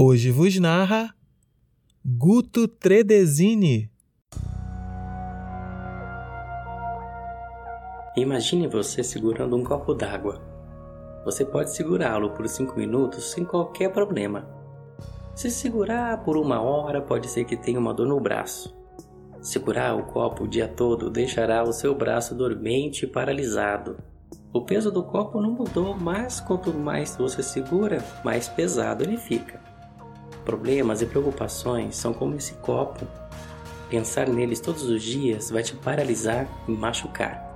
Hoje vos narra Guto Tredesini. Imagine você segurando um copo d'água. Você pode segurá-lo por 5 minutos sem qualquer problema. Se segurar por uma hora, pode ser que tenha uma dor no braço. Segurar o copo o dia todo deixará o seu braço dormente e paralisado. O peso do copo não mudou, mas quanto mais você segura, mais pesado ele fica. Problemas e preocupações são como esse copo. Pensar neles todos os dias vai te paralisar e machucar.